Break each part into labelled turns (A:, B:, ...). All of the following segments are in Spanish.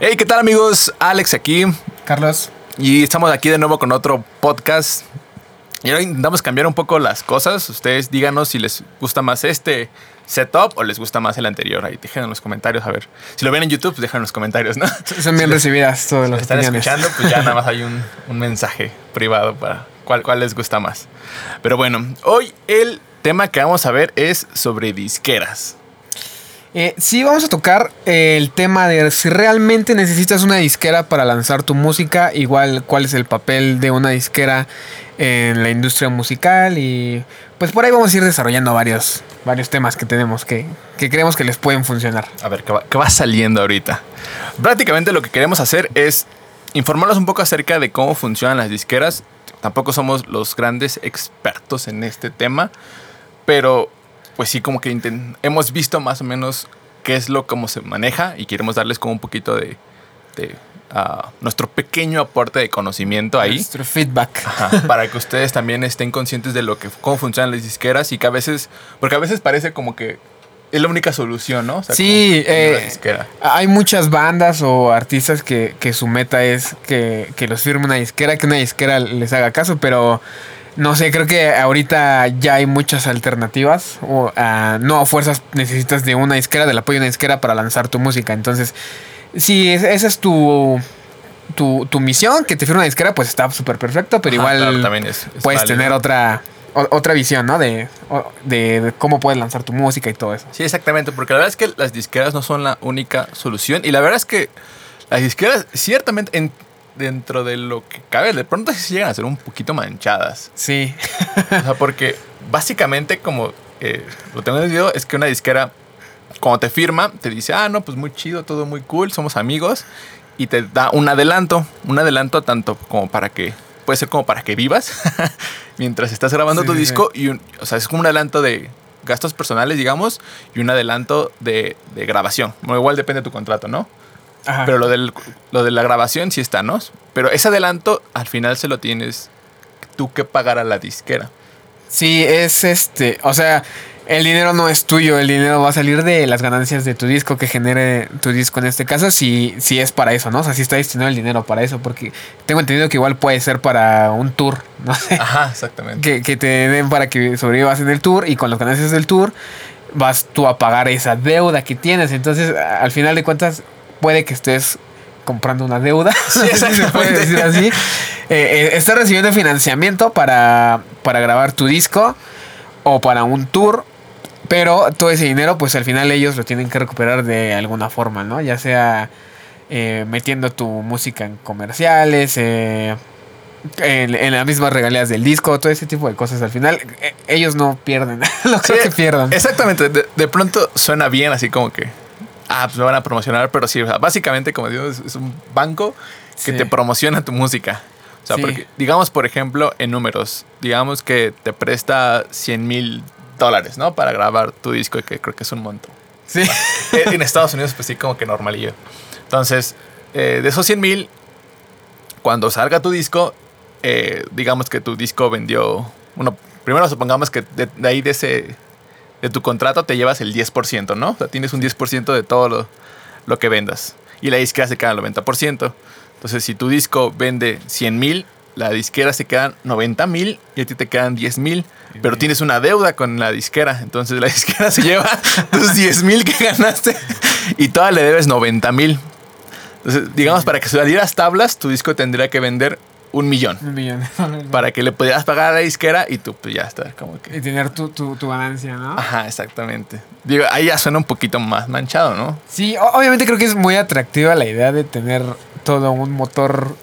A: Hey, ¿qué tal amigos? Alex aquí.
B: Carlos.
A: Y estamos aquí de nuevo con otro podcast. Y ahora intentamos cambiar un poco las cosas. Ustedes díganos si les gusta más este setup o les gusta más el anterior. Ahí dejen en los comentarios, a ver. Si lo ven en YouTube, pues dejen en los comentarios, ¿no?
B: Son bien recibidas todas
A: Si
B: las
A: están
B: opiniones.
A: escuchando, pues ya nada más hay un, un mensaje privado para cuál, cuál les gusta más. Pero bueno, hoy el tema que vamos a ver es sobre disqueras.
B: Eh, sí, vamos a tocar eh, el tema de si realmente necesitas una disquera para lanzar tu música, igual cuál es el papel de una disquera en la industria musical y pues por ahí vamos a ir desarrollando varios, varios temas que tenemos que, que creemos que les pueden funcionar.
A: A ver, ¿qué va, qué va saliendo ahorita? Prácticamente lo que queremos hacer es informarlos un poco acerca de cómo funcionan las disqueras. Tampoco somos los grandes expertos en este tema, pero pues sí como que hemos visto más o menos qué es lo cómo se maneja y queremos darles como un poquito de, de, ah, nuestro pequeño aporte de conocimiento ahí.
B: Nuestro feedback.
A: Ajá, para que ustedes también estén conscientes de lo que cómo funcionan las disqueras y que a veces porque a veces parece como que es la única solución, ¿no? O sea,
B: Sí, eh. Hay muchas bandas o artistas que, que su meta es que, que los firme una disquera, que una disquera les haga caso, pero no sé, creo que ahorita ya hay muchas alternativas. O, ah, no a fuerzas necesitas de una disquera, del apoyo de una disquera para lanzar tu música. Entonces, si es- esa es tu, tu, tu misión, que te firme una disquera, pues está súper perfecto, pero
A: Ajá,
B: igual
A: claro, también es- es
B: puedes
A: válido.
B: tener otra, o- otra visión, ¿no? De, de, de cómo puedes lanzar tu música y todo eso.
A: Sí, exactamente, porque la verdad es que las disqueras no son la única solución y la verdad es que las disqueras ciertamente en- dentro de lo que cabe, de pronto sí llegan a ser un poquito manchadas.
B: Sí.
A: O sea, porque básicamente como eh, lo tengo entendido es que una disquera cuando te firma te dice, ah, no, pues muy chido, todo muy cool, somos amigos y te da un adelanto, un adelanto tanto como para que, puede ser como para que vivas mientras estás grabando
B: Sí,
A: tu
B: sí,
A: disco y un- o sea, es como un adelanto de gastos personales, digamos, y un adelanto de, de grabación. Bueno, igual depende de tu contrato, ¿no?
B: Ajá.
A: Pero lo, del, lo de la grabación sí está, ¿no? Pero ese adelanto al final se lo tienes tú que pagar a la disquera.
B: Sí, es este, o sea, el dinero no es tuyo, el dinero va a salir de las ganancias de tu disco que genere tu disco en este caso, si, si es para eso, ¿no? O sea, si está destinado el dinero para eso, porque tengo entendido que igual puede ser para un tour, no sé,
A: Ajá, exactamente.
B: que, que te den para que sobrevivas en el tour y con las ganancias del tour vas tú a pagar esa deuda que tienes, entonces al final de cuentas puede que estés comprando una deuda,
A: Sí,
B: se puede decir así. Eh, eh, estás recibiendo financiamiento para, para grabar tu disco o para un tour, pero todo ese dinero, pues al final ellos lo tienen que recuperar de alguna forma, ¿no? Ya sea eh, metiendo tu música en comerciales, en, en las mismas regalías del disco, todo ese tipo de cosas. Al final, ellos no pierden lo
A: Sí,
B: que pierdan.
A: Exactamente. De, de pronto suena bien, así como que. Ah, pues me van a promocionar, pero sí, o sea, básicamente, como digo, es, es un banco que
B: Sí.
A: te promociona tu música. O sea,
B: Sí.
A: porque, digamos, por ejemplo, en números, digamos que te presta 100 mil dólares, ¿no? Para grabar tu disco, que creo que es un montón.
B: Sí.
A: Eh, en Estados Unidos, pues sí, como que normalillo. Entonces, eh, de esos 100 mil, cuando salga tu disco, eh, digamos que tu disco vendió. Bueno, primero supongamos que de, de ahí de ese. De tu contrato te llevas el 10%, ¿no? O sea, tienes un 10% de todo lo, lo que vendas. Y la disquera se queda el 90%. Entonces, si tu disco vende 100 mil, la disquera se quedan 90 mil y a ti te quedan 10 mil. Pero tienes una deuda con la disquera. Entonces, la disquera se lleva tus 10 mil que ganaste y toda le debes 90 mil. Entonces, digamos, para que salieras tablas, tu disco tendría que vender un millón.
B: Un millón de dólares.
A: Para que le pudieras pagar a la disquera y tú, pues ya está, como que.
B: Y tener tu, tu, tu ganancia, ¿no?
A: Ajá, exactamente. Digo, ahí ya suena un poquito más manchado, ¿no?
B: Sí, obviamente creo que es muy atractiva la idea de tener todo un motor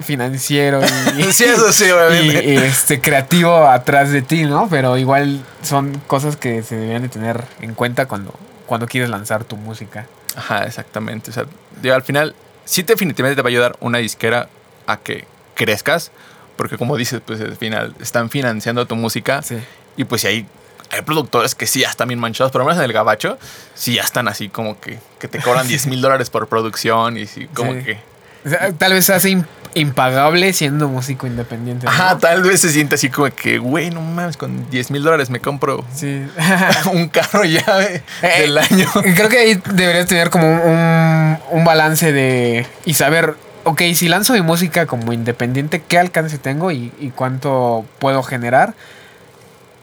B: financiero y,
A: Sí, eso sí, obviamente.
B: y, y, este creativo atrás de ti, ¿no? Pero igual son cosas que se deberían de tener en cuenta cuando, cuando quieres lanzar tu música.
A: Ajá, exactamente. O sea, digo, al final, sí definitivamente te va a ayudar una disquera a que crezcas, porque como dices, pues al final están financiando tu música
B: Sí.
A: y pues si hay, hay productores que sí ya están bien manchados, por lo menos en el gabacho, sí ya están así como que, que te cobran 10 mil dólares por producción y sí, como
B: Sí.
A: que...
B: O sea, tal vez se hace im- impagable siendo músico independiente. ¿no?
A: Ajá, tal vez se siente así como que, güey, no mames, con 10 mil dólares me compro
B: Sí.
A: un carro ya eh, del año.
B: Creo que ahí deberías tener como un- un balance de. y saber, ok, si lanzo mi música como independiente, ¿qué alcance tengo y, y cuánto puedo generar?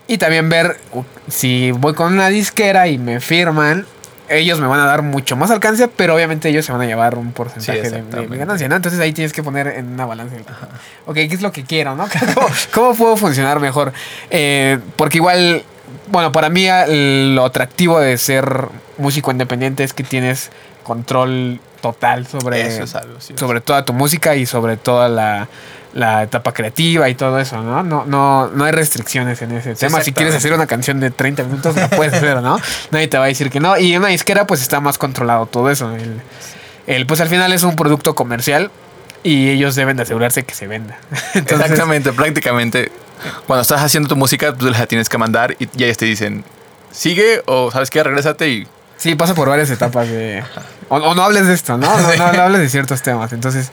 B: Y también ver si voy con una disquera y me firman. Ellos me van a dar mucho más alcance, pero obviamente ellos se van a llevar un porcentaje de- de, mi ganancia, ¿no? Entonces ahí tienes que poner en una balanza. Ok, ¿qué es lo que quiero, no? ¿Cómo, cómo puedo funcionar mejor? Eh, porque igual, bueno, para mí lo atractivo de ser músico independiente es que tienes control total sobre,
A: Eso es algo, sí.
B: sobre toda tu música y sobre toda la, la etapa creativa y todo eso, ¿no? No, no, no hay restricciones en ese tema. Si quieres hacer una canción de 30 minutos, la puedes hacer, ¿no? Nadie te va a decir que no. Y en una disquera, pues está más controlado todo eso. El, el, pues al final es un producto comercial y ellos deben de asegurarse que se venda. Entonces,
A: Exactamente, prácticamente. Cuando estás haciendo tu música, tú la tienes que mandar y ya ellos te dicen, sigue o sabes qué, regrésate y
B: Sí, pasa por varias etapas de... O, o no hables de esto, ¿no? No, no, no hables de ciertos temas. Entonces,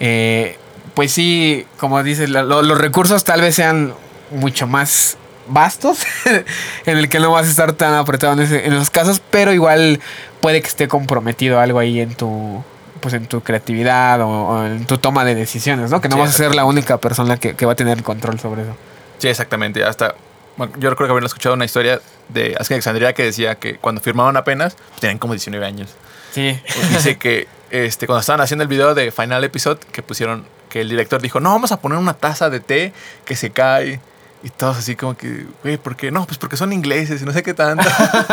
B: eh, pues sí, como dices, lo- lo- los recursos tal vez sean mucho más vastos, en el que no vas a estar tan apretado en, ese- en esos casos, pero igual puede que esté comprometido algo ahí en tu pues en tu creatividad o, o en tu toma de decisiones, ¿no? Que no
A: Sí,
B: vas a ser la única persona que, que va a tener el control sobre eso.
A: Sí, exactamente. Hasta, bueno, yo recuerdo que haber escuchado una historia de Alexandria que decía que cuando firmaban apenas, pues, tenían como 19 años.
B: Sí.
A: Dice que este, cuando estaban haciendo el video de Final Episode, que pusieron, que el director dijo, no, vamos a poner una taza de té que se cae. Y todos así como que, güey, ¿por qué? No, pues porque son ingleses y no sé qué tanto.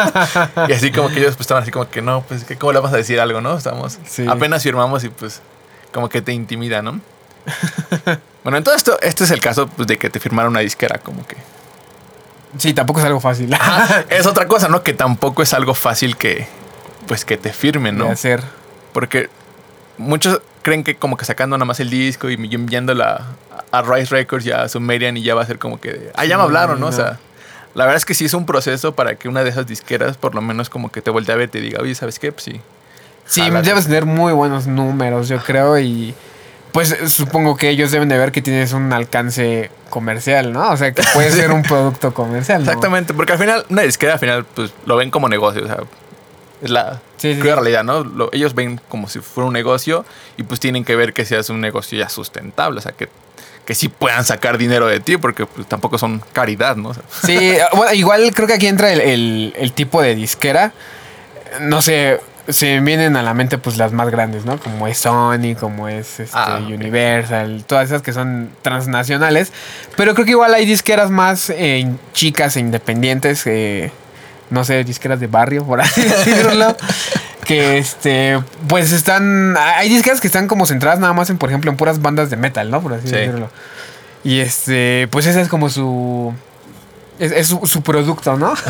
A: y así como que ellos pues estaban así como que, no, pues que ¿cómo le vamos a decir algo, no? Estamos,
B: Sí.
A: apenas firmamos y pues como que te intimida, ¿no? bueno, en todo esto, este es el caso pues, de que te firmaron una disquera, como que...
B: Sí, tampoco es algo fácil
A: es otra cosa, ¿no? Que tampoco es algo fácil que, pues, que te firmen, ¿no?
B: de hacer.
A: Porque muchos creen que como que sacando nada más el disco y enviándola a a Rise Records y a Sumerian y ya va a ser como que, ah, ya me hablaron, ¿no? O sea, la verdad es que sí es un proceso para que una de esas disqueras por lo menos como que te voltee a ver y te diga, oye, ¿sabes qué? Pues sí.
B: Sí, debes tener muy buenos números, yo creo, y pues supongo que ellos deben de ver que tienes un alcance comercial, ¿no? O sea, que puede ser un producto comercial. ¿no?
A: Exactamente, porque al final, una disquera al final, pues lo ven como negocio, o sea, es la
B: Sí, sí,
A: cruda
B: sí.
A: realidad, ¿no? Lo- ellos ven como si fuera un negocio y pues tienen que ver que seas un negocio ya sustentable, o sea, que, que sí puedan sacar dinero de ti, porque pues, tampoco son caridad, ¿no? O sea,
B: Sí, bueno, igual creo que aquí entra el, el- el tipo de disquera. No sé, se vienen a la mente pues las más grandes, ¿no? Como es Sony, como es este,
A: Ah.
B: Universal, todas esas que son transnacionales. Pero creo que igual hay disqueras más eh, chicas e independientes, eh, no sé, disqueras de barrio, por así decirlo. Que este, pues están. Hay disqueras que están como centradas nada más en, por ejemplo, en puras bandas de metal, ¿no? Por así
A: Sí.
B: decirlo. Y este, pues ese es como su. Es, es su, su producto, ¿no?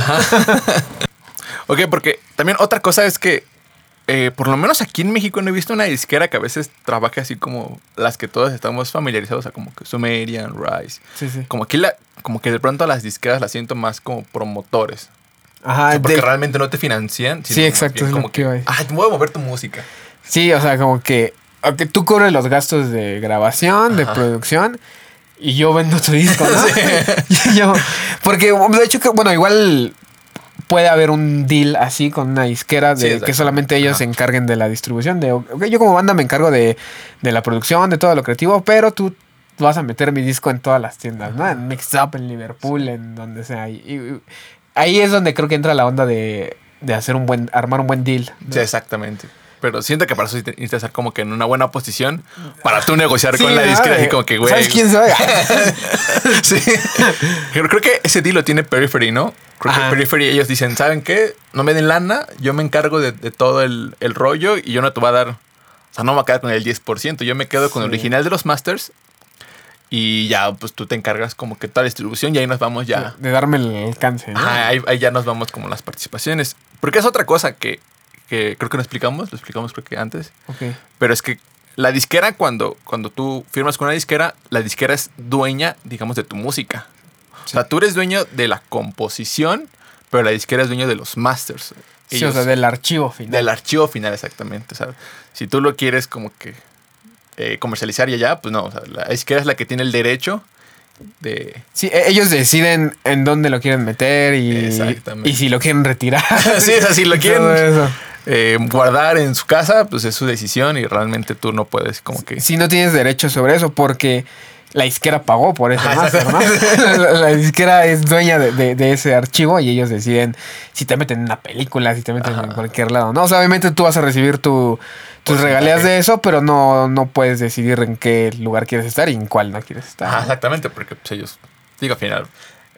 A: Ok, porque también otra cosa es que, eh, por lo menos aquí en México no he visto una disquera que a veces trabaje así como las que todos estamos familiarizados, o sea, como que Sumerian, Rise.
B: Sí, sí.
A: Como que, la, como que de pronto las disqueras las siento más como promotores.
B: Ajá,
A: O sea, porque
B: de-
A: realmente no te financian.
B: Sí, exacto, lo
A: como
B: que
A: que, ah, te voy a mover tu música.
B: sí, o sea, como que. aunque tú cubres los gastos de grabación, de producción. Y yo vendo tu disco, ¿no? Yo- porque de hecho, que, bueno, igual puede haber un deal así con una disquera de que solamente ellos
A: Ajá.
B: se encarguen de la distribución. De, yo como banda me encargo de, de la producción, de todo lo creativo, pero tú vas a meter mi disco en todas las tiendas, ¿no? En Mixed Up, en Liverpool, en donde sea. Y, y- ahí es donde creo que entra la onda de, de hacer un buen, armar un buen deal. ¿no?
A: Sí, exactamente. Pero siento que para eso necesitas estar como que en una buena posición para tú negociar
B: Sí,
A: con la disquera. Así como que, güey.
B: ¿Sabes quién soy?
A: sí. Creo, creo que ese deal lo tiene Periphery, ¿no? Creo
B: Ajá.
A: que Periphery ellos dicen, ¿saben qué? No me den lana, yo me encargo de, de todo el, el rollo y yo no te voy a dar... O sea, no me voy a quedar con el 10%, yo me quedo con el original de los masters y ya, pues tú te encargas como que toda la distribución y ahí nos vamos ya...
B: de darme el alcance, ¿no?
A: Ajá, ahí, ahí ya nos vamos como las participaciones. Porque es otra cosa que, que creo que no explicamos, lo explicamos creo que antes.
B: Ok.
A: Pero es que la disquera, cuando, cuando tú firmas con una disquera, la disquera es dueña, digamos, de tu música. O sea, tú eres dueño de la composición, pero la disquera es dueño de los masters.
B: Sí, o sea, del archivo final.
A: del archivo final, exactamente. O sea, si tú lo quieres como que eh, comercializar y allá, pues no, o sea, la disquera es la que tiene el derecho de...
B: Sí, e- ellos deciden en dónde lo quieren meter y, y si lo quieren retirar.
A: sí, es así, lo
B: Y
A: quieren eh, guardar en su casa, pues es su decisión y realmente tú no puedes como que...
B: Si no tienes derecho sobre eso porque la disquera pagó por ese máster, ¿no? la, la disquera es dueña de, de- de ese archivo y ellos deciden si te meten en una película, si te meten
A: Ajá.
B: en cualquier lado, ¿no? O sea, obviamente tú vas a recibir tu, tus
A: Porcentaje.
B: regalías de eso, pero no, no puedes decidir en qué lugar quieres estar y en cuál no quieres estar.
A: Exactamente, porque pues ellos, digo, al final,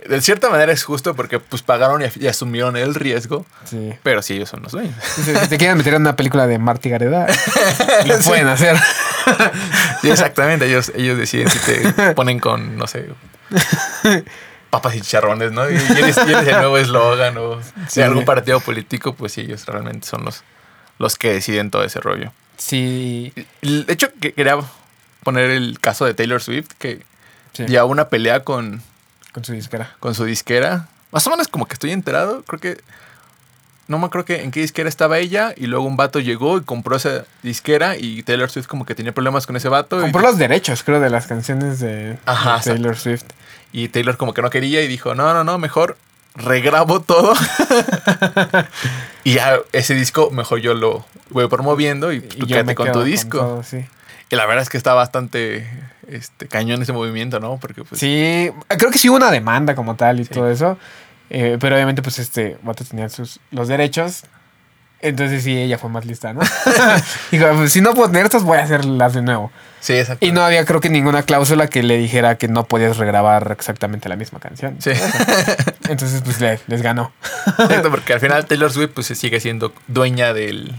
A: de cierta manera es justo porque pues pagaron y, asumieron el riesgo,
B: Sí.
A: pero sí ellos son los dueños.
B: Si, si te quieren meter en una película de Marty Gareda, lo pueden hacer.
A: Sí, exactamente, ellos, ellos deciden si te ponen con, no sé, papas y chicharrones, ¿no? Y eres, y eres el nuevo eslogan o de algún partido político, pues sí, ellos realmente son los, los que deciden todo ese rollo.
B: Sí.
A: De hecho, que- quería poner el caso de Taylor Swift, que
B: sí,
A: lleva una pelea con,
B: Con su disquera.
A: con su disquera. Más o menos como que estoy enterado, creo que... No me acuerdo que en qué disquera estaba ella y luego un vato llegó y compró esa disquera y Taylor Swift como que tenía problemas con ese vato. y-
B: Compró los derechos, creo, de las canciones de,
A: Ajá,
B: de Taylor Swift.
A: Y Taylor como que no quería y dijo, no, no, no, mejor regrabo todo. y ya ese disco mejor yo lo voy promoviendo y tú
B: yo
A: quédate con tu disco.
B: todo, sí.
A: Y la verdad es que está bastante este, cañón ese movimiento, ¿no? Porque pues...
B: Sí, creo que sí hubo una demanda como tal y
A: Sí.
B: todo eso. eh, pero obviamente, pues este vato tenía sus, los derechos. Entonces sí, ella fue más lista, ¿no? Dijo, pues, si no puedo tener estos, voy a hacerlas de nuevo.
A: Sí, exacto.
B: Y no había, creo que, ninguna cláusula que le dijera que no podías regrabar exactamente la misma canción.
A: Sí.
B: Entonces, pues le- les ganó.
A: Exacto, porque al final Taylor Swift pues se sigue siendo dueña del,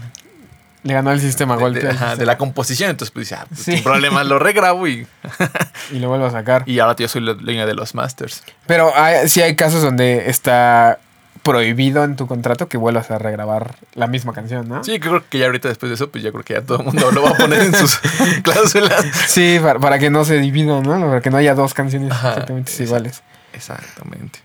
B: Le ganó el sistema
A: de,
B: golpe.
A: de- ajá, la composición. Entonces pues dice, ah, pues,
B: Sí.
A: sin problema lo regrabo y,
B: Y lo vuelvo a sacar.
A: y ahora yo soy la dueña de los masters.
B: Pero hay, sí hay casos donde está prohibido en tu contrato que vuelvas a regrabar la misma canción, ¿no?
A: Sí, creo que ya ahorita después de eso, pues yo creo que ya todo el mundo lo va a poner en sus cláusulas.
B: Sí, para, para que no se dividan, ¿no? Para que no haya dos canciones
A: Ajá,
B: exactamente iguales.
A: Exactamente.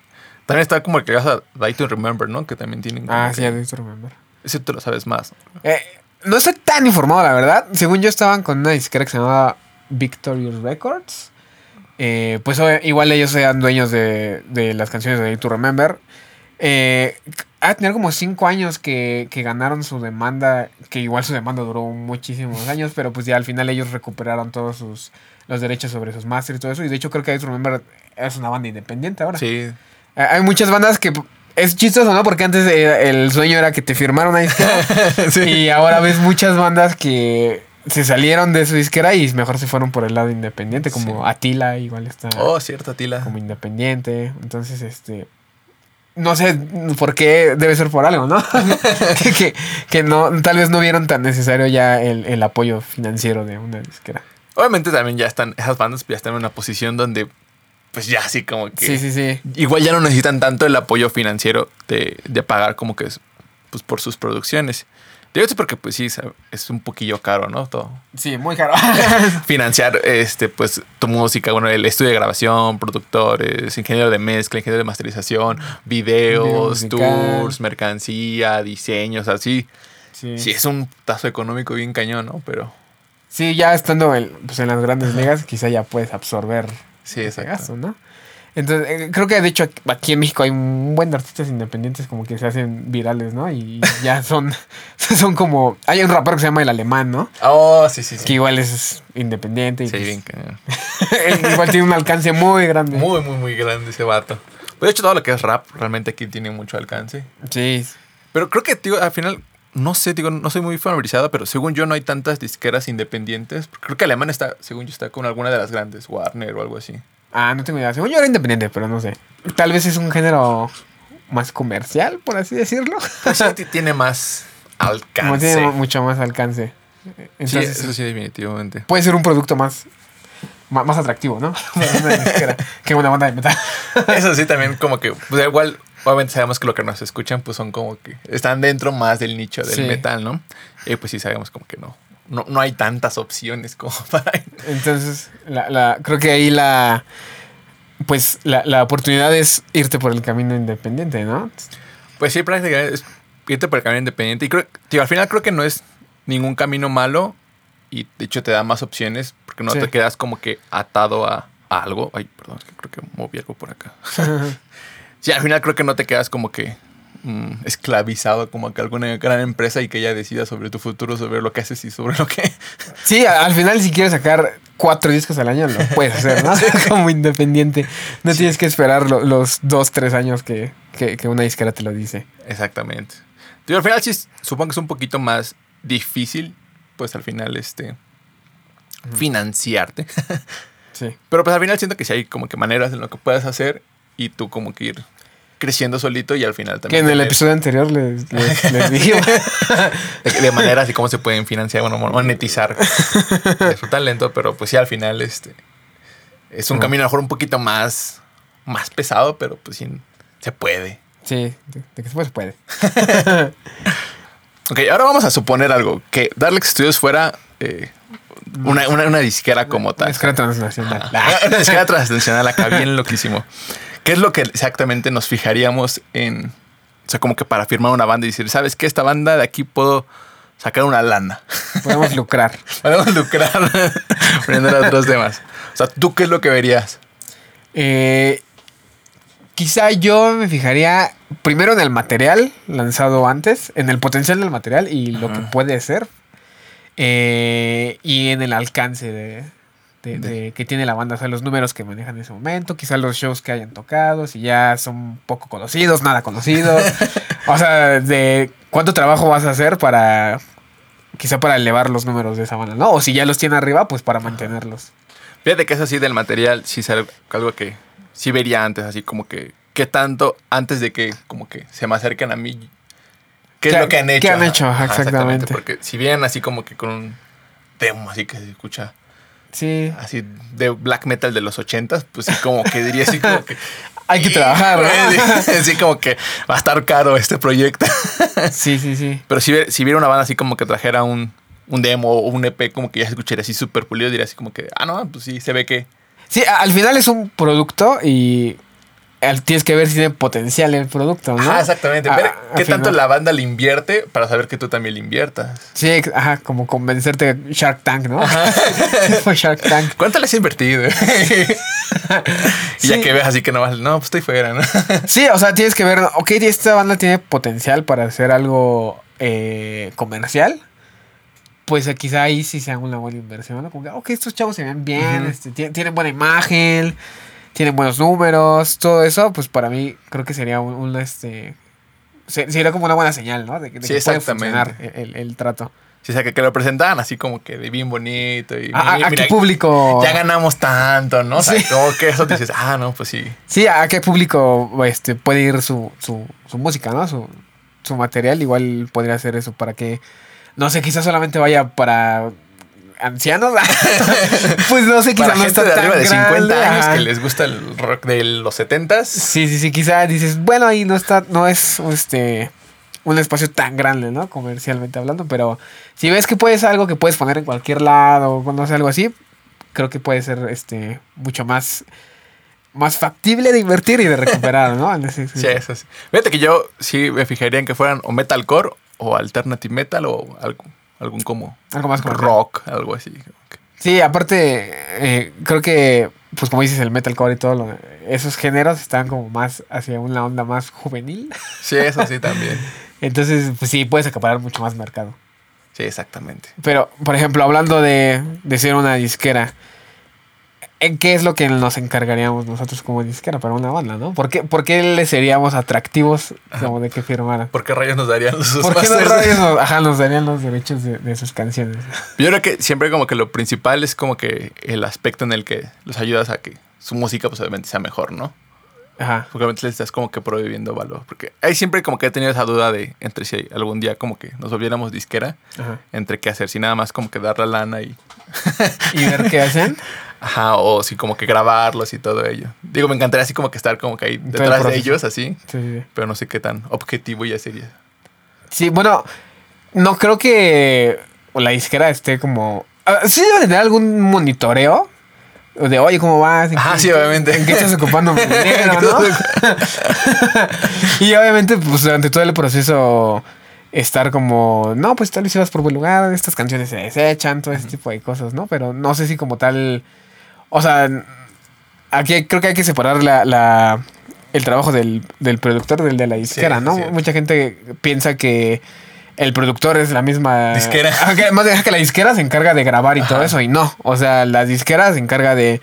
A: También está como el que vas a Die to Remember, ¿no? Que también tienen.
B: Ah, sí, ya visto remember.
A: Ese tú lo sabes más.
B: Eh, no estoy tan informado, la verdad. Según yo, estaban con una disquera que se llamaba Victorious Records. Eh, pues igual ellos eran dueños de, de las canciones de Day to Remember. Eh, ha tenido como cinco años que, que ganaron su demanda, que igual su demanda duró muchísimos años, pero pues ya al final ellos recuperaron todos sus los derechos sobre sus masters y todo eso. Y de hecho creo que to Remember es una banda independiente ahora.
A: Sí.
B: Eh, Hay muchas bandas que es chistoso, ¿no? Porque antes eh, el sueño era que te firmaron una disquera. Y ahora ves muchas bandas que se salieron de su disquera y mejor se fueron por el lado independiente, como
A: Sí.
B: Atila, igual está
A: Oh, cierto, Tila.
B: como independiente. Entonces, este. No sé por qué debe ser por algo, ¿no? que, que, que no, tal vez no vieron tan necesario ya el, el apoyo financiero de una disquera.
A: Obviamente también ya están, esas bandas ya están en una posición donde, pues ya así como que.
B: Sí, sí, sí.
A: Igual ya no necesitan tanto el apoyo financiero de, de pagar como que es, pues por sus producciones. Digo esto porque pues sí, es un poquillo caro, ¿no? Todo.
B: Sí, muy caro.
A: Financiar este, pues, tu música, bueno, el estudio de grabación, productores, ingeniero de mezcla, ingeniero de masterización,
B: Video
A: videos, tours, mercancía, diseños, así.
B: sí.
A: Sí, es un tazo económico bien cañón, ¿no? Pero
B: Sí, ya estando en, pues, en las grandes ligas, quizá ya puedes absorber
A: sí,
B: ese
A: exacto.
B: gasto, ¿no? Entonces, eh, creo que de hecho aquí- en México hay un buen de artistas independientes como que se hacen virales, ¿no? Y ya son, son como... Hay un rapero que se llama El Alemán, ¿no?
A: Oh, sí, sí, sí.
B: Que igual es independiente y
A: Sí,
B: pues,
A: bien
B: igual tiene un alcance muy grande.
A: Muy, muy, muy grande ese vato. Pues de hecho, todo lo que es rap realmente aquí tiene mucho alcance.
B: Sí.
A: Pero creo que, tío, al final, no sé, digo, no soy muy familiarizado, pero según yo no hay tantas disqueras independientes. Creo que Alemán está, según yo, está con alguna de las grandes, Warner o algo así.
B: Ah, no tengo idea. Según yo era independiente, pero no sé. Tal vez es un género más comercial, por así decirlo.
A: Pues sí, tiene más
B: Como
A: alcance.
B: tiene mucho más alcance.
A: sí,
B: Entonces,
A: eso sí, definitivamente.
B: puede ser un producto más, más, atractivo, ¿no? Que una banda de metal.
A: Eso sí, también como que, pues igual, obviamente sabemos que lo que nos escuchan, pues son como que están dentro más del nicho del
B: Sí.
A: metal, ¿no? Y pues sí sabemos como que no. No, no hay tantas opciones como para...
B: Entonces, la, la- creo que ahí la. Pues la, la oportunidad es irte por el camino independiente, ¿no?
A: Pues sí, prácticamente es irte por el camino independiente. Y creo, tío, al final creo que no es ningún camino malo y de hecho te da más opciones porque no
B: Sí.
A: te quedas como que atado a, a algo. Ay, perdón, es que creo que moví algo por acá. Sí, al final creo que no te quedas como que mm, esclavizado como que alguna gran empresa y que ella decida sobre tu futuro, sobre lo que haces y sobre lo que...
B: Sí, al final si quieres sacar cuatro discos al año, lo puedes hacer, ¿no? Como independiente. No tienes que esperar lo- los dos, tres años que, que- que una disquera te lo dice.
A: Exactamente. Digo, al final sí supongo que es un poquito más difícil, pues al final, este, financiarte.
B: Sí.
A: Pero pues al final siento que sí hay como que maneras en lo que puedes hacer y tú como que ir creciendo solito y al final
B: Que
A: también...
B: en el episodio anterior les, les, les dijimos.
A: de, maneras y cómo se pueden financiar, bueno, monetizar su talento, pero pues sí, al final este es un camino a lo mejor un poquito más, más pesado, pero pues sí, se puede.
B: Sí, de, que después se puede.
A: Ok, ahora vamos a suponer algo, que Darlex Studios fuera eh, una, una, una disquera como
B: Una
A: tal.
B: disquera transnacional.
A: Una disquera transnacional acá, bien loquísimo. ¿Qué es lo que exactamente nos fijaríamos en, o sea, como que para firmar una banda y decir, ¿sabes qué? Esta banda de aquí puedo sacar una lana.
B: Podemos lucrar.
A: Podemos lucrar aprendiendo a otros temas. O sea, ¿tú qué es lo que verías?
B: Eh, quizá yo me fijaría primero en el material lanzado antes, en el potencial del material y lo
A: Ajá.
B: que puede ser. eh, y en el alcance de, de- de- que tiene la banda, o sea, los números que manejan en ese momento, quizá los shows que hayan tocado, si ya son poco conocidos, nada conocidos. o sea, de cuánto trabajo vas a hacer para, quizá para elevar los números de esa banda, ¿no? O si ya los tiene arriba, pues para mantenerlos.
A: Fíjate que es así del material, sí es algo que sí vería antes, así como que, ¿qué tanto antes de que como que se me acerquen a mí? ¿Qué es
B: ¿Qué-
A: lo que han
B: qué
A: hecho?
B: han hecho? Ajá, exactamente.
A: Porque si vienen así como que con un demo así que se escucha
B: Sí.
A: así de black metal de los ochentas, pues sí como que diría así como que...
B: Hay que trabajar, ¿no?
A: Así como que va a estar caro este proyecto.
B: Sí, sí, sí.
A: Pero si, si viera una banda así como que trajera un, un demo o un EP como que ya se escucharía así súper pulido, diría así como que, ah, no, pues sí, se ve que...
B: Sí, al final es un producto y tienes que ver si tiene potencial el producto, ¿no?
A: Ajá, exactamente.
B: A-
A: Ver
B: al
A: qué tanto
B: final.
A: la banda le invierte para saber que tú también le inviertas.
B: Sí, ajá, como convencerte Shark Tank, ¿no? Fue Shark Tank.
A: ¿Cuánto le has invertido? y ya
B: Sí.
A: que ves así que no vas, no, pues estoy fuera, ¿no?
B: Sí, o sea, tienes que ver, ok, esta banda tiene potencial para hacer algo eh, comercial. Pues eh, quizá ahí sí sea una buena inversión, ¿no? Como que, ok, estos chavos se ven bien, este, ti- tienen buena imagen, tienen buenos números, todo eso, pues para mí creo que sería un, un, este... se- Sería como una buena señal, ¿no? De, que- de
A: Sí,
B: que puede
A: exactamente.
B: funcionar el, el trato.
A: Sí, o sea, que, que lo presentaban así como que de bien bonito. Y
B: ¿A, a-
A: mira,
B: a qué público?
A: Ya ganamos tanto, ¿no? O sea,
B: Sí.
A: como que eso dices, ah, no, pues sí.
B: Sí, ¿a qué público este, puede ir su, su, su música, ¿no? Su, su material. Igual podría hacer eso para que, no sé, quizás solamente vaya para ancianos. pues no sé, quizás
A: Para
B: no
A: gente
B: está
A: de
B: tan
A: arriba de 50
B: grande,
A: años que les gusta el rock de los 70s.
B: Sí, sí, sí, quizás dices, bueno, ahí no está, no es este un espacio tan grande, ¿no? Comercialmente hablando, pero si ves que puedes algo que puedes poner en cualquier lado, o no sé, algo así, creo que puede ser este mucho más más factible de invertir y de recuperar, ¿no?
A: Sí, eso sí. Fíjate que yo sí me fijaría en que fueran o metalcore o alternative metal o algo, algún como
B: Algo más comercial.
A: rock, algo así.
B: Sí, aparte, eh, creo que, pues como dices, el metalcore y todo, lo- esos géneros están como más hacia una onda más juvenil.
A: Sí, eso sí también.
B: Entonces, pues sí, puedes acaparar mucho más mercado.
A: Sí, exactamente.
B: Pero, por ejemplo, hablando de, de ser una disquera, ¿en qué es lo que nos encargaríamos nosotros como disquera para una banda, no? ¿Por qué, por qué le seríamos atractivos como de que firmaran?
A: ¿Por qué rayos nos darían los
B: ¿Por qué los nos, ajá, nos darían los derechos de, de sus canciones?
A: Yo creo que siempre como que lo principal es como que el aspecto en el que los ayudas a que su música pues obviamente sea mejor, ¿no?
B: Ajá.
A: Porque obviamente le estás como que prohibiendo valor. Porque ahí siempre como que he tenido esa duda de entre si algún día como que nos volviéramos disquera,
B: Ajá.
A: entre qué hacer, si nada más como que dar la lana y...
B: ¿Y ver qué hacen?
A: Ajá, o si como que grabarlos y todo ello. Digo, me encantaría así como que estar como que ahí detrás de ellos, así,
B: Sí, sí, sí.
A: pero no sé qué tan objetivo ya sería.
B: Sí, bueno, no creo que la disquera esté como. Ah, Sí, debe tener algún monitoreo. De, oye, ¿cómo vas? ¿En
A: Ajá,
B: qué-
A: sí, obviamente.
B: ¿En qué estás ocupando mi dinero, no? y obviamente, pues durante todo el proceso, estar como, no, pues tal vez ibas por buen lugar, estas canciones se desechan, todo ese tipo de cosas, ¿no? Pero no sé si como tal, o sea, aquí creo que hay que separar la, la el trabajo del, del productor del de la disquera,
A: Sí,
B: ¿no? Mucha gente piensa que el productor es la misma
A: Disquera.
B: Que- más bien que la disquera se encarga de grabar y todo eso y no, o sea, la disquera se encarga de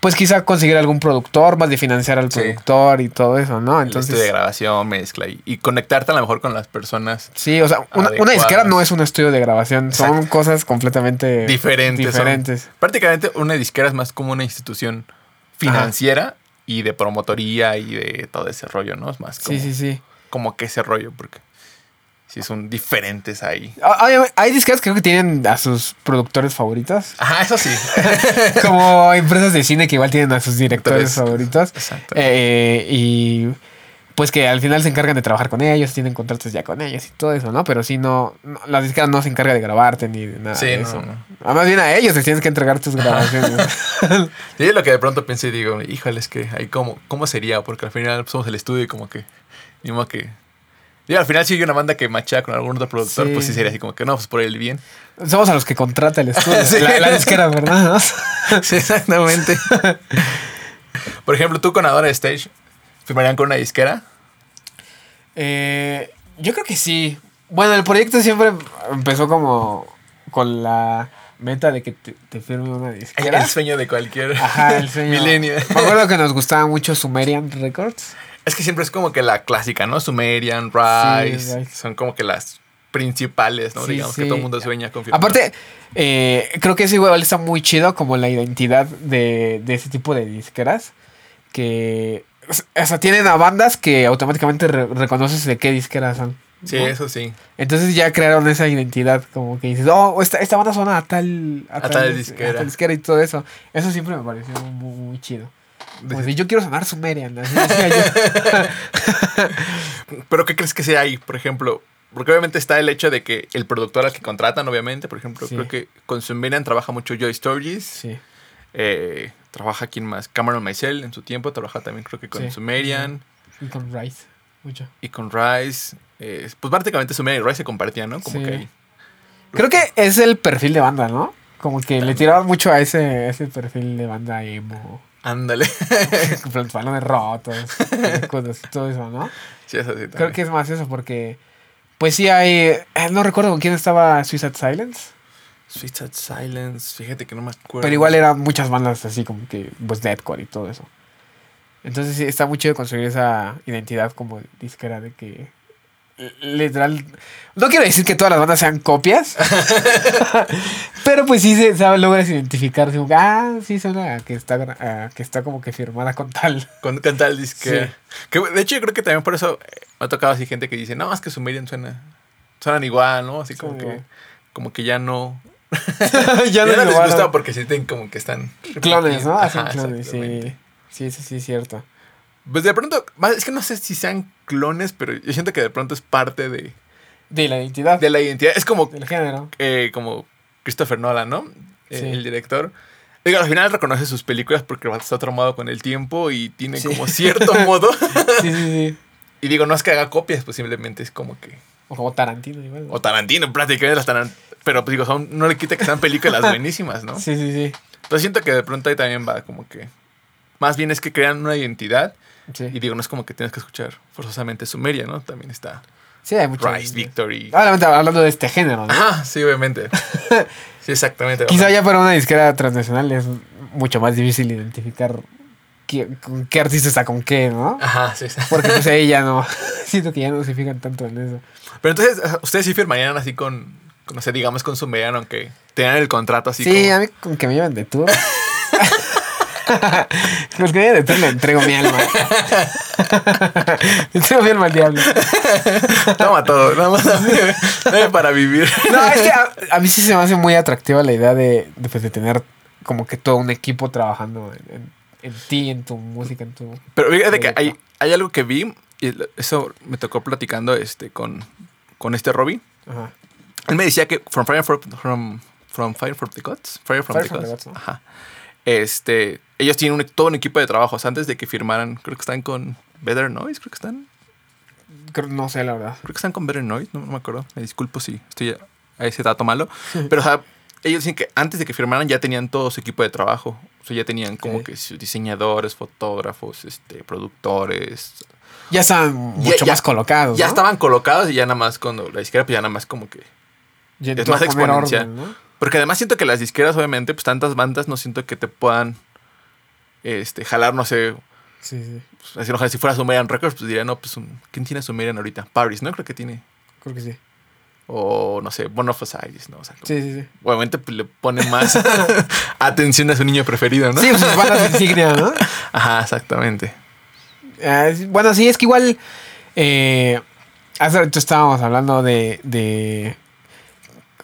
B: pues quizá conseguir algún productor, más de financiar al
A: Sí.
B: productor y todo eso, ¿no? Entonces
A: estudio de grabación, mezcla y, y conectarte a lo mejor con las personas
B: Sí, o sea, una, disquera no es un estudio de grabación, son cosas completamente
A: diferentes. son-
B: diferentes.
A: prácticamente una disquera es más como una institución financiera y de promotoría y de todo ese rollo, ¿no? Es más como,
B: Sí, sí, sí.
A: como que ese rollo, porque sí son diferentes ahí.
B: Ah, Hay, hay disqueras que creo que tienen a sus productores favoritos.
A: Ajá, eso sí.
B: Como empresas de cine que igual tienen a sus directores favoritos.
A: Exacto.
B: Eh, y pues que al final se encargan de trabajar con ellos, tienen contratos ya con ellos y todo eso, ¿no? Pero sí no, no la disquera no se encarga de grabarte ni de nada
A: Sí,
B: de
A: no,
B: eso.
A: no.
B: Ah, Más bien a ellos les tienes que entregar tus grabaciones.
A: Sí, lo que de pronto pensé y digo, híjole, es que ahí cómo, cómo sería, porque al final somos el estudio y como que, ni que... Digo, al final si hay una banda que machea con algún otro productor,
B: Sí.
A: pues sí sería así como que no, pues por el bien.
B: Somos a los que contrata el estudio.
A: Sí.
B: la, la disquera, ¿verdad?
A: Sí, exactamente. por ejemplo, tú con Adora Stage, ¿firmarían con una disquera?
B: Eh, yo creo que sí. Bueno, el proyecto siempre empezó como con la meta de que te, te firme una disquera.
A: El sueño de cualquier
B: Ajá, el sueño.
A: milenio.
B: Me acuerdo que nos gustaba mucho Sumerian Records.
A: Es que siempre es como que la clásica, ¿no? Sumerian, Rise, son como que las principales, ¿no?
B: Sí,
A: Digamos que todo el mundo sueña con.
B: Aparte, eh, creo que ese igual está muy chido como la identidad de, de ese tipo de disqueras. Que, o sea, tienen a bandas que automáticamente re- reconoces de qué disqueras son.
A: Sí,
B: ¿no?
A: eso sí.
B: Entonces ya crearon esa identidad, como que dices, oh, esta, esta banda suena a tal,
A: A tal
B: dis-
A: disquera.
B: a tal disquera y todo eso. Eso siempre me pareció muy, muy chido. Como de, yo quiero sonar Sumerian. así decía yo.
A: Pero ¿qué crees que sea ahí? Por ejemplo, porque obviamente está el hecho de que el productor al que contratan, obviamente, por ejemplo,
B: Sí.
A: creo que con Sumerian trabaja mucho Joy Sturgis.
B: sí.
A: eh, trabaja quién más, Cameron Maisel en su tiempo, trabaja también creo que con
B: Sí.
A: Sumerian
B: Y con Rice, mucho.
A: y con Rice. eh, pues prácticamente Sumerian y Rice se compartían, ¿no? Como que ahí.
B: Creo que es el perfil de banda, ¿no? Como que le tiraban mucho a ese, ese perfil de banda emo.
A: Ándale.
B: con pantalones rotos, cosas todo eso, ¿no?
A: sí, eso sí.
B: Creo que es más eso porque... Pues sí hay... eh, no recuerdo con quién estaba Suicide Silence.
A: Sad Silence, fíjate que no me acuerdo.
B: Pero igual eran muchas bandas así como que, pues, deathcore y todo eso. Entonces sí, está muy chido conseguir esa identidad como disquera de que literal... No quiero decir que todas las bandas sean copias, pero pues sí se sabe, logras identificar, como que, ah, sí suena a que está, a que está como que firmada con tal.
A: Con con tal disque.
B: Sí.
A: Que, de hecho, yo creo que también por eso me ha tocado así gente que dice, no, es que Sumerian suena. Suenan igual, ¿no? Así como
B: Sí.
A: que. Como que ya no.
B: ya
A: Ya, no les gusta porque sienten como que están.
B: Clones, ¿no? Hacen
A: Ajá,
B: clones, sí. Sí, sí, sí, cierto.
A: Pues de pronto, es que no sé si sean clones, pero yo siento que de pronto es parte de,
B: De la identidad.
A: de la identidad. Es como,
B: del género.
A: eh, como Christopher Nolan, ¿no? Eh,
B: Sí.
A: El director. Digo, al final reconoce sus películas porque está traumado con el tiempo y tiene
B: Sí.
A: como cierto modo.
B: Sí, sí, sí.
A: y digo, no es que haga copias, simplemente es como que.
B: O como Tarantino igual. ¿no?
A: O Tarantino, prácticamente las Taran- Pero pues digo, son, no le quita que sean películas buenísimas, ¿no?
B: Sí, sí, sí.
A: Entonces siento que de pronto ahí también va como que. Más bien es que crean una identidad.
B: Sí,
A: Y digo, no es como que tienes que escuchar forzosamente Sumeria, ¿no? También está
B: sí hay mucho.
A: Rise, Victory.
B: Ah, Obviamente hablando de este género, ¿no?
A: Ajá, sí, obviamente. Sí, exactamente.
B: Quizá ya para una disquera transnacional es mucho más difícil identificar qué, con qué artista está con qué, ¿no?
A: Ajá, sí, sí.
B: Porque pues ahí ya no. Siento que ya no se fijan tanto en eso.
A: Pero entonces, ustedes sí firmarían así con, con, no sé, digamos con Sumerian, aunque tengan el contrato así
B: Sí,
A: como-
B: a mí con que me lleven de tour. Los que me lleven de tour le entrego mi alma. entrego mi alma al diablo.
A: Toma todo, nada más dame para vivir.
B: No, es que a, a mí sí se me hace muy atractiva la idea de, de, pues, de tener como que todo un equipo trabajando en, en- en ti, en tu música, en tu...
A: Pero fíjate que hay, hay algo que vi, y eso me tocó platicando este, con, con este Robbie.
B: Ajá.
A: Él me decía que From Fire for, from, from Fire for the Gods. Fire from
B: Fire
A: the
B: from the
A: Gods.
B: Gods, ¿no?
A: Ajá. Este, ellos tienen un- todo un equipo de trabajos antes de que firmaran. Creo que están con Better Noise, creo que están.
B: Creo- no sé, la verdad.
A: Creo que están con Better Noise, no, no me acuerdo. Me disculpo si estoy a, ese dato malo. Pero, o sea, ellos dicen que antes de que firmaran ya tenían todo su equipo de trabajo. O sea, ya tenían como que sus diseñadores, fotógrafos, este, productores.
B: Ya están mucho
A: ya-
B: más colocados.
A: Ya
B: ¿no?
A: estaban colocados y ya nada más cuando la disquera, pues ya nada más como que. Es más exponencial.
B: orden, ¿no?
A: Porque además siento que las disqueras, obviamente, pues tantas bandas no siento que te puedan este, jalar, no sé.
B: Sí, sí.
A: pues, así, si fuera Sumerian Records, pues diría, no, pues, un- ¿quién tiene Sumerian ahorita? Paris, ¿no? Creo que tiene.
B: Creo que sí.
A: O no sé, Bon of Osiris, ¿no? O sea, como-
B: Sí, sí, sí.
A: obviamente pues, le pone más atención a su niño preferido, ¿no?
B: Sí, pues bandas insignia, ¿no?
A: Ajá, exactamente.
B: Ah, bueno, sí, es que igual. Eh, hace rato estábamos hablando de. de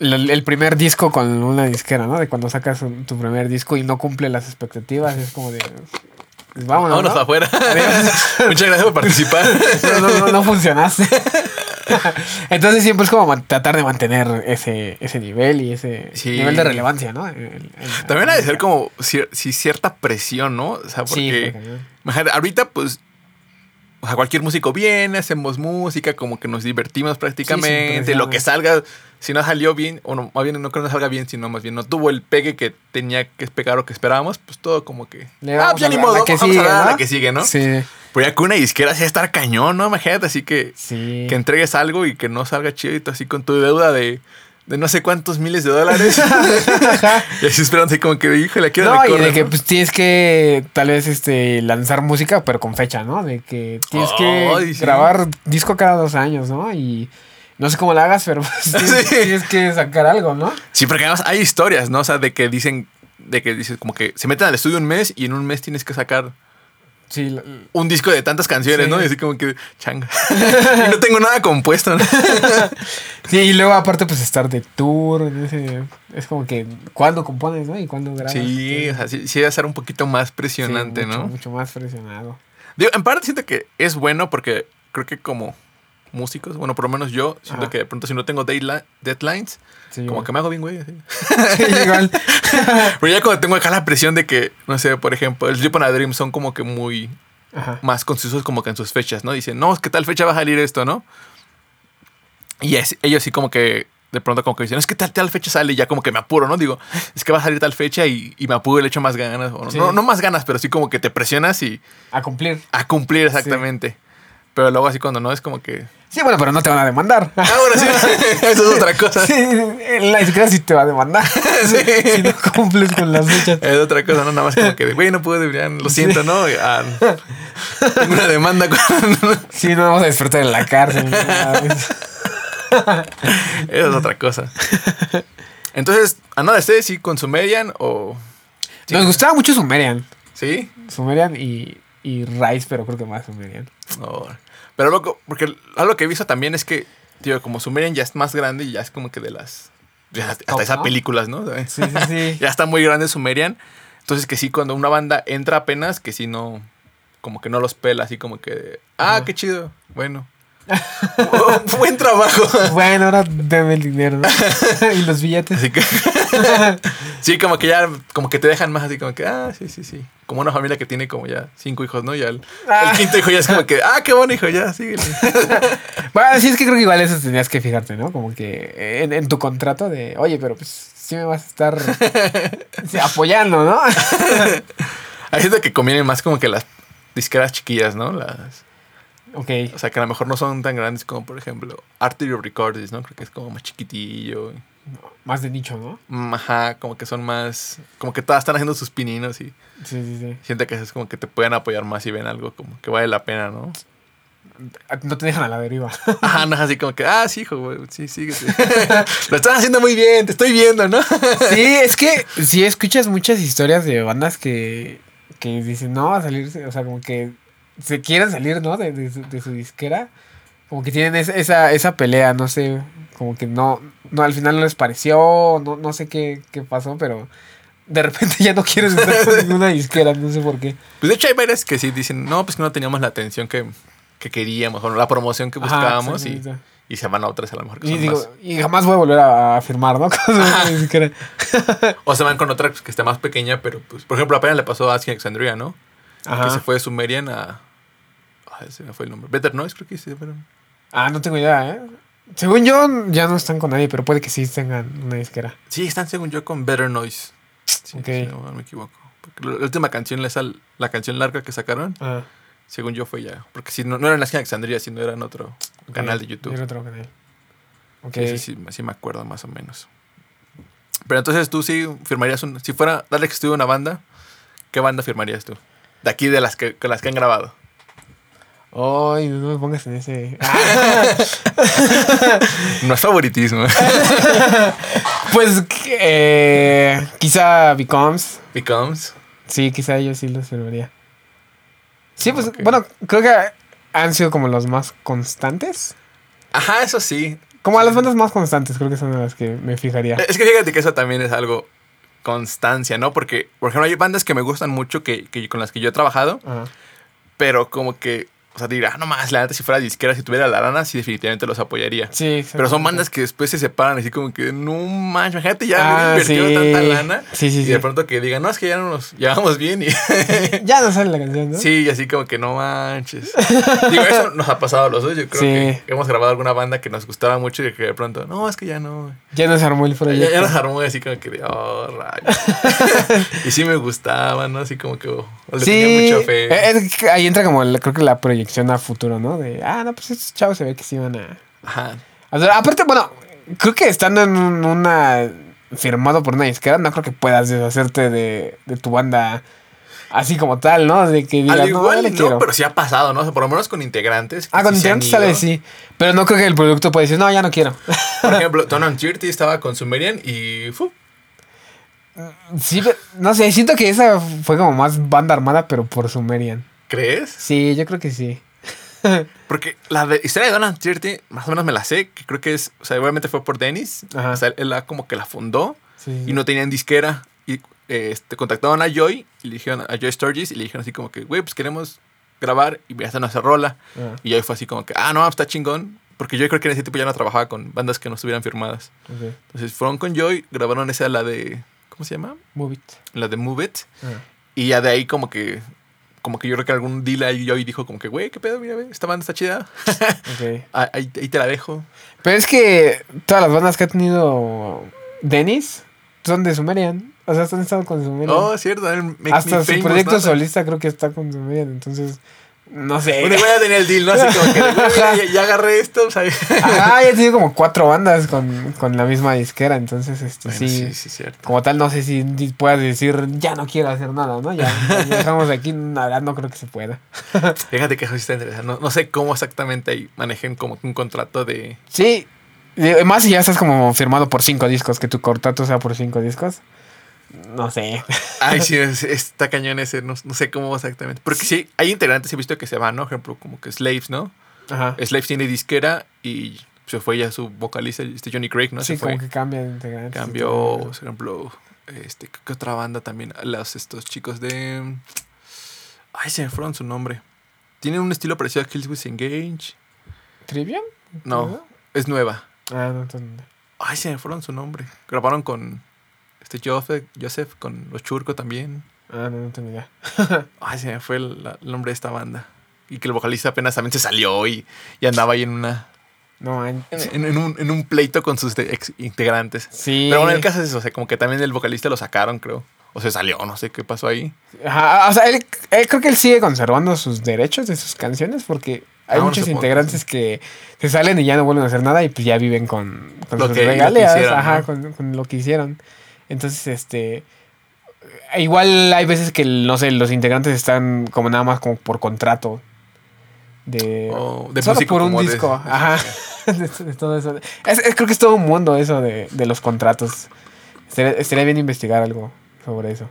B: el, primer disco con una disquera, ¿no? De cuando sacas un- tu primer disco y no cumple las expectativas. Es como de. pues, vámonos.
A: Vámonos
B: ¿no?
A: afuera. Muchas gracias por participar.
B: no, no, no, no funcionaste. Entonces siempre es como tratar de mantener ese, ese nivel y ese
A: Sí.
B: nivel de relevancia, ¿no? El- el-
A: También ha de ser como cier- sí, cierta presión, ¿no? O sea,
B: Sí,
A: porque ahorita pues o sea, cualquier músico viene, hacemos música, como que nos divertimos prácticamente, lo que salga, si no salió bien, o no, más bien no creo que no salga bien, sino más bien no tuvo el pegue que tenía que pegar o que esperábamos, pues todo como que...
B: Le
A: ah, pues ya ni modo,
B: la que
A: vamos
B: sigue,
A: a la
B: ¿no?
A: que sigue, ¿no?
B: Sí,
A: Pero ya con una disquera sí estar cañón, ¿no? Imagínate así que,
B: sí.
A: que entregues algo y que no salga chido y tú así con tu deuda de, de no sé cuántos miles de dólares. y así esperando como que, híjole, quiero
B: No, y
A: recorrer,
B: de que
A: ¿no?
B: pues tienes que tal vez este lanzar música, pero con fecha, ¿no? De que tienes que
A: Ay, sí.
B: grabar disco cada dos años, ¿no? Y no sé cómo lo hagas, pero pues, tienes,
A: Sí.
B: tienes que sacar algo, ¿no?
A: Sí, porque además hay historias, ¿no? O sea, de que dicen, de que dices como que se meten al estudio un mes y en un mes tienes que sacar
B: Sí, la-
A: un disco de tantas canciones,
B: Sí.
A: ¿no? Y así como que, changa. y no tengo nada compuesto, ¿no?
B: sí, y luego aparte pues estar de tour, es como que cuándo compones, ¿no? Y cuándo grabas.
A: Sí, o sea, sí, sí debe ser un poquito más
B: Sí,
A: presionante,
B: mucho,
A: ¿no?
B: Mucho más presionado.
A: Digo, en parte siento que es bueno porque creo que como músicos, bueno, por lo menos yo siento
B: Ajá.
A: que de pronto si no tengo deadli- deadlines,
B: Sí,
A: como que me hago bien, güey. así.
B: Sí, igual.
A: Pero ya cuando tengo acá la presión de que, no sé, por ejemplo, el Sleep on a Dream son como que muy
B: Ajá.
A: más concisos como que en sus fechas, ¿no? Dicen, no, es que tal fecha va a salir esto, ¿no? Y es- ellos sí como que de pronto como que dicen, es que tal, tal fecha sale y ya como que me apuro, ¿no? Digo, es que va a salir tal fecha y, y me apuro y le echo más ganas. o no-
B: Sí.
A: no, no más ganas, pero sí como que te presionas y
B: A cumplir.
A: a cumplir exactamente. Pero luego así cuando no es como que...
B: Sí, bueno, pero no te van a demandar.
A: Ah, bueno, sí, eso es otra cosa.
B: Sí, la disquera sí te va a demandar. Si no cumples con las fechas.
A: Es otra cosa, ¿no? Nada más como que, güey, no puedo, deberían, lo siento, ¿no? Ah, tengo una demanda con...
B: Sí, no vamos a despertar en la cárcel. eso.
A: Es otra cosa. Entonces, ¿a nada ustedes sí con Sumerian o...? Sí.
B: Nos gustaba mucho Sumerian.
A: ¿Sí?
B: Sumerian y, y Rice, pero creo que más Sumerian.
A: No. Pero loco, porque algo que he visto también es que, tío, como Sumerian ya es más grande y ya es como que de las... ya hasta esas películas, ¿no?
B: Sí, sí, sí.
A: ya está muy grande Sumerian. Entonces que sí, cuando una banda entra apenas, que sí no... Como que no los pela, así como que... Ah, qué chido. Bueno. Oh, buen trabajo.
B: Bueno, ahora deme el dinero, ¿no? y los billetes.
A: Así que... sí, como que ya... Como que te dejan más así como que... Ah, sí, sí, sí. Como una familia que tiene como ya cinco hijos, ¿no? Ya el,
B: Ah.
A: el quinto hijo ya es como que... Ah, qué bueno hijo, ya, síguele.
B: Bueno, sí, es que creo que igual eso tenías que fijarte, ¿no? Como que en, en tu contrato de, oye, pero pues sí me vas a estar sí, apoyando, ¿no?
A: Hay gente que conviene más como que las disqueras chiquillas, ¿no? Las,
B: ok.
A: o sea, que a lo mejor no son tan grandes como, por ejemplo, Artery Records, ¿no? Creo que es como más chiquitillo.
B: Más de nicho, ¿no?
A: Mm, Ajá, como que son más... Como que todas están haciendo sus pininos y
B: Sí, sí, sí.
A: siente que es como que te pueden apoyar más y ven algo como que vale la pena, ¿no?
B: No te dejan a la deriva.
A: Ajá, no es así como que, ah, sí, hijo, güey, sí, sí, sí. Lo estás haciendo muy bien, te estoy viendo, ¿no?
B: Sí, es que sí escuchas muchas historias de bandas que, que dicen, no, va a salirse, o sea, como que se quieren salir, ¿no? De, de su, de su disquera. Como que tienen esa, esa, esa pelea, no sé, como que no, no, al final no les pareció, no, no sé qué, qué pasó, pero de repente ya no quieren estar con ninguna disquera, no sé por qué.
A: Pues de hecho hay varias que sí dicen, no, pues que no teníamos la atención que, que queríamos, o la promoción que
B: Ajá,
A: buscábamos y, y se van a otras a lo mejor que
B: Y
A: son
B: digo,
A: más-
B: y jamás voy a volver a, firmar, ¿no?
A: O se van con otra que esté más pequeña, pero pues, por ejemplo, apenas le pasó a Asking Alexandria, ¿no? Que se fue de Sumerian a. Ah, ese me fue el nombre. Better Noise, creo que sí, pero.
B: Ah, no tengo idea, ¿eh? Según yo, ya no están con nadie, pero puede que sí tengan una disquera.
A: Sí, están según yo con Better Noise. Sí,
B: Ok.
A: si no me equivoco. Porque la última canción, esa, la canción larga que sacaron,
B: Ah,
A: según yo fue ya. Porque si no, no era en la esquina de Alexandria, sino era en otro canal de YouTube.
B: Era otro canal.
A: Sí, sí, sí, sí me acuerdo más o menos. Pero entonces tú sí firmarías un... Si fuera darle que estuviera una banda, ¿qué banda firmarías tú? De aquí de las que, con las que han grabado.
B: Ay, no me pongas en ese.
A: No es favoritismo.
B: pues eh, quizá Becomes.
A: Becomes.
B: Sí, quizá yo sí los firmaría. Sí, pues bueno, creo que han sido como los más constantes.
A: Ajá, eso sí.
B: Como a las bandas más constantes, creo que son las que me fijaría.
A: Es que fíjate que eso también es algo constancia, ¿no? Porque, por ejemplo, hay bandas que me gustan mucho que, que con las que yo he trabajado,
B: Ajá.
A: pero como que, o sea, dirá, "Ah, no más, la neta, si fuera disquera, si tuviera la lana, sí definitivamente los apoyaría.
B: Sí,
A: Pero son bandas que después se separan así como que, no manches, imagínate ya
B: Ah,
A: invertido
B: sí.
A: tanta lana.
B: Sí, sí,
A: y
B: sí.
A: de pronto que digan, no, es que ya no nos llevamos bien. Y
B: Ya no sale la canción, ¿no?
A: sí, y así como que no manches. Digo, eso nos ha pasado a los dos. Yo creo
B: Sí.
A: que hemos grabado alguna banda que nos gustaba mucho y que de pronto, no, es que ya no.
B: Ya nos armó el
A: Ya,
B: proyecto.
A: ya nos armó así como que, oh, rayos. y sí me gustaban, ¿no? Así como que oh, le
B: Sí,
A: tenía mucha fe.
B: eh, es que ahí entra como creo que la proyección a futuro, ¿no? De, ah, no, pues estos chavos se ve que sí van a...
A: Ajá.
B: O sea, aparte, bueno, creo que estando en un- una... firmado por una disquera, no creo que puedas deshacerte de, de tu banda así como tal, ¿no? De que digas,
A: Al
B: no,
A: igual,
B: le
A: no,
B: quiero.
A: pero sí ha pasado, ¿no? O sea, por lo menos con integrantes.
B: Ah, con
A: sí se
B: integrantes tal vez sí. Pero no creo que el producto pueda decir, no, ya no quiero.
A: Por ejemplo, Ton on Tirty estaba con Sumerian y... fu,
B: sí, no sé, siento que esa fue como más banda armada, pero por Sumerian.
A: ¿Crees?
B: Sí, yo creo que sí.
A: Porque la de historia de Don on Tirty, más o menos me la sé, que creo que es... O sea, obviamente fue por Dennis.
B: Ajá.
A: O sea, él la, como que la fundó
B: sí.
A: y no tenían disquera. Y eh, este, contactaron a Joy y le dijeron a Joy Sturgis y le dijeron así como que, güey, pues queremos grabar y voy a hacer nuestra rola.
B: Ah,
A: Y Joy fue así como que, ah, no, está chingón. Porque yo creo que en ese tiempo ya no trabajaba con bandas que no estuvieran firmadas.
B: ok.
A: Entonces fueron con Joy, grabaron esa, la de. ¿Cómo se llama?
B: Move it.
A: La de Move It.
B: Ah.
A: Y ya de ahí, como que. Como que yo creo que algún deal ahí Joy dijo, como que, güey, ¿qué pedo? Mira, ve, esta banda está chida.
B: Ok.
A: Ah, ahí, ahí te la dejo.
B: Pero es que todas las bandas que ha tenido Dennis son de Sumerian. O sea, han estado con Sumerian.
A: Oh, cierto.
B: Hasta su
A: Famous,
B: proyecto solista creo que está con Sumerian. Entonces, no sé.
A: Bueno, igual ya tenía el deal, ¿no? Así como que, ya, ya agarré esto. o sea,
B: Ajá, ya tiene como cuatro bandas con, con la misma disquera. Entonces, este,
A: Bueno,
B: sí,
A: sí, sí, cierto.
B: Como tal, no sé si puedas decir, ya no quiero hacer nada, ¿no? Ya, ya dejamos aquí, nada, no creo que se pueda.
A: Fíjate que eso está interesante. No, no sé cómo exactamente ahí manejen como un contrato de.
B: Sí, más si ya estás como firmado por cinco discos, que tu contrato sea por cinco discos. No sé.
A: Ay, sí, es- está cañón ese. No, no sé cómo exactamente. Porque sí, hay integrantes, he visto que se van, ¿no? Por ejemplo, como que Slaves, ¿no?
B: Ajá.
A: Slaves tiene disquera y se fue ya su vocalista, este Johnny Craig, ¿no?
B: sí,
A: se fue.
B: como que cambia de integrantes. y
A: Cambió, por ejemplo, este, ¿qué otra banda también? Los, estos chicos de... Ay, se me fueron su nombre. Tienen un estilo parecido a Kills with Engage.
B: ¿Trivium?
A: No, es nueva.
B: Ah, no, entonces.
A: Ay, se me fueron su nombre. Grabaron con este Joseph, Joseph con los Churco también.
B: Ah, no, no tengo idea.
A: Ay, se me fue el, la- el nombre de esta banda. Y que el vocalista apenas también se salió y, y andaba ahí en una
B: No, man.
A: en, en un, en un pleito con sus ex integrantes.
B: Sí.
A: Pero bueno, el caso es eso, o sea, como que también el vocalista lo sacaron, creo. O se salió, no sé qué pasó ahí.
B: Ajá, o sea, él, él creo que él sigue conservando sus derechos de sus canciones porque hay
A: Ah,
B: muchos integrantes que se salen y ya no vuelven a hacer nada y pues ya viven con, con
A: Lo
B: sus
A: que- lo que
B: regalías,
A: hicieron,
B: ajá,
A: ¿no?
B: con, con lo que hicieron. Entonces, este igual hay veces que no sé, los integrantes están como nada más como por contrato de
A: O de
B: solo por un
A: de-
B: disco, ajá. de, de todo eso. Es- es- creo que es todo un mundo eso de, de los contratos. Estaría, estaría bien investigar algo sobre eso.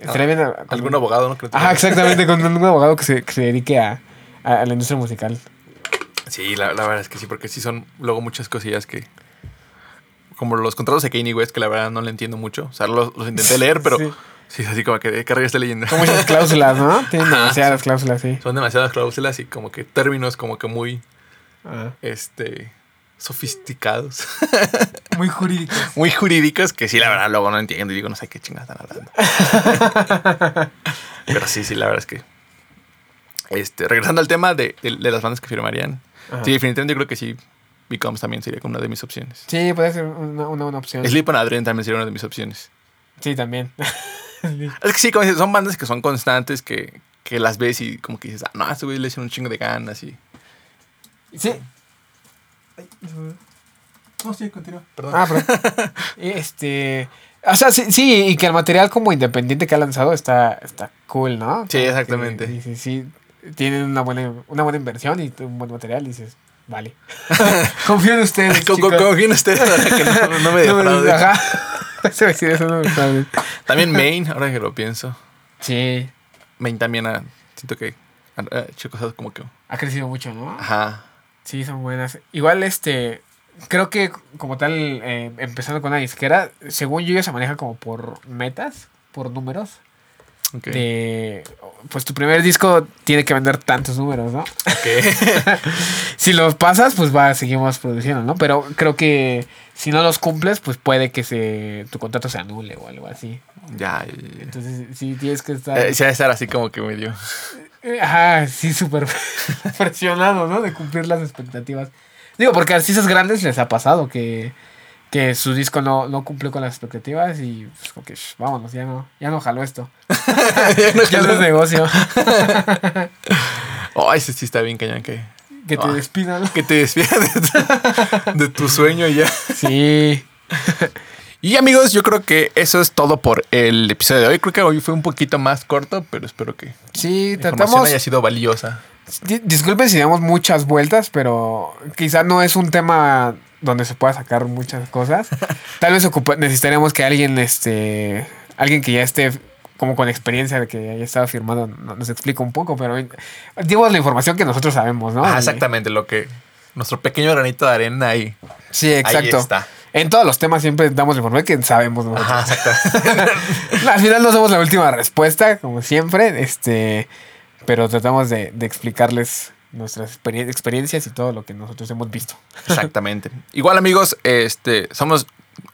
B: Estaría bien. a-
A: Algún abogado, ¿no? Creo
B: Ajá, exactamente, con un abogado que se, que se dedique a, a- a la industria musical.
A: Sí, la, la verdad es que sí, porque sí son luego muchas cosillas que... Como los contratos de Kanye West, que la verdad no le entiendo mucho. O sea, los, los intenté leer, pero
B: Sí.
A: sí, así como que de estoy leyendo.
B: Son muchas cláusulas, ¿no? Tienen
A: Ajá,
B: demasiadas cláusulas, sí.
A: Son demasiadas cláusulas y como que términos como que muy,
B: Ah,
A: este, sofisticados.
B: Muy jurídicos.
A: muy jurídicos que sí, la verdad, luego no entiendo y digo, no sé qué chingadas están hablando. Pero sí, sí, la verdad es que Este, regresando al tema de, de- de las bandas que firmarían.
B: Ajá.
A: Sí, definitivamente yo creo que sí. Becomes también sería como una de mis opciones.
B: Sí, puede ser una, una buena opción.
A: Sleep on Adrenaline también sería una de mis opciones.
B: Sí, también.
A: Es que sí, como dices, son bandas que son constantes, que, que las ves y como que dices, ah, no, a este güey le hacen un chingo de ganas y...
B: sí.
A: No, sí, continúa. Perdón.
B: Ah, pero. este. O sea, sí, sí, y que el material como independiente que ha lanzado está, está cool, ¿no?
A: Sí, exactamente.
B: que dices, sí, tienen una buena, una buena inversión y un buen material y dices, vale. Confío en ustedes.
A: Confío en ustedes para que no, no me
B: No me-
A: defrauden.
B: Ajá. Se eso, no me.
A: También Main, ahora que lo pienso.
B: Sí,
A: Main también ha, siento que ha ha hecho cosas como que...
B: ha crecido mucho, ¿no?
A: Ajá.
B: Sí, son buenas. Igual, este, creo que como tal, eh, empezando con la disquera, según yo, ya se maneja como por metas, por números. De, pues tu primer disco tiene que vender tantos números, ¿no?
A: Ok.
B: Si los pasas, pues va, seguimos produciendo, ¿no? Pero creo que si no los cumples, pues puede que se, tu contrato se anule o algo así.
A: ya.
B: Entonces, sí tienes que estar...
A: Eh, estar así como que medio...
B: Eh, Ajá, sí, súper presionado, ¿no? De cumplir las expectativas. Digo, porque a artistas grandes les ha pasado que, que su disco no, no cumplió con las expectativas y pues como que "Shh, vámonos, ya no, ya no jaló esto. ya no es negocio.
A: Oh, ese sí está bien cañón que...
B: Que te
A: Ah.
B: despidan.
A: Que te despidas de tu, de tu sueño ya.
B: Sí.
A: Y amigos, yo creo que eso es todo por el episodio de hoy. Creo que hoy fue un poquito más corto, pero espero que
B: Sí,
A: la información
B: tratamos.
A: haya sido valiosa.
B: Di- Disculpen si damos muchas vueltas, pero quizá no es un tema donde se pueda sacar muchas cosas. Tal vez necesitaríamos que alguien, este, alguien que ya esté como con experiencia de que haya estado firmado no- nos explique un poco, pero dimos la información que nosotros sabemos, ¿no?
A: Ah, exactamente, lo que... Nuestro pequeño granito de arena ahí.
B: Sí, exacto.
A: Ahí está.
B: En todos los temas siempre damos la información que sabemos nosotros.
A: Ajá, exactamente.
B: Al final no somos la última respuesta, como siempre, este, pero tratamos de, de explicarles nuestras experien- experiencias y todo lo que nosotros hemos visto.
A: Exactamente. Igual, amigos, este, somos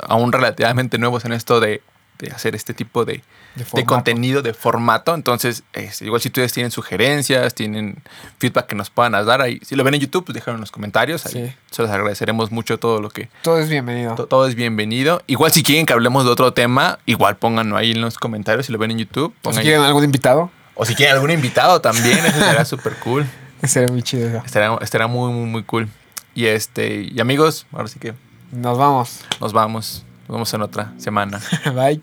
A: aún relativamente nuevos en esto de, de hacer este tipo de,
B: De
A: de contenido, de formato. Entonces, este, igual si ustedes tienen sugerencias, tienen feedback que nos puedan dar ahí, si lo ven en YouTube, pues déjenlo en los comentarios. Ahí
B: Sí.
A: se los agradeceremos mucho todo lo que...
B: Todo es bienvenido.
A: to- Todo es bienvenido. Igual si quieren que hablemos de otro tema, igual pónganlo ahí en los comentarios si lo ven en YouTube.
B: O si
A: pongan-
B: quieren algún invitado,
A: o si quieren algún invitado también, eso será súper cool.
B: Estaría muy chido eso.
A: Estaría, estaría, muy, muy, muy cool. Y este, y amigos, ahora sí que.
B: Nos vamos.
A: Nos vamos. Nos vemos en otra semana.
B: Bye.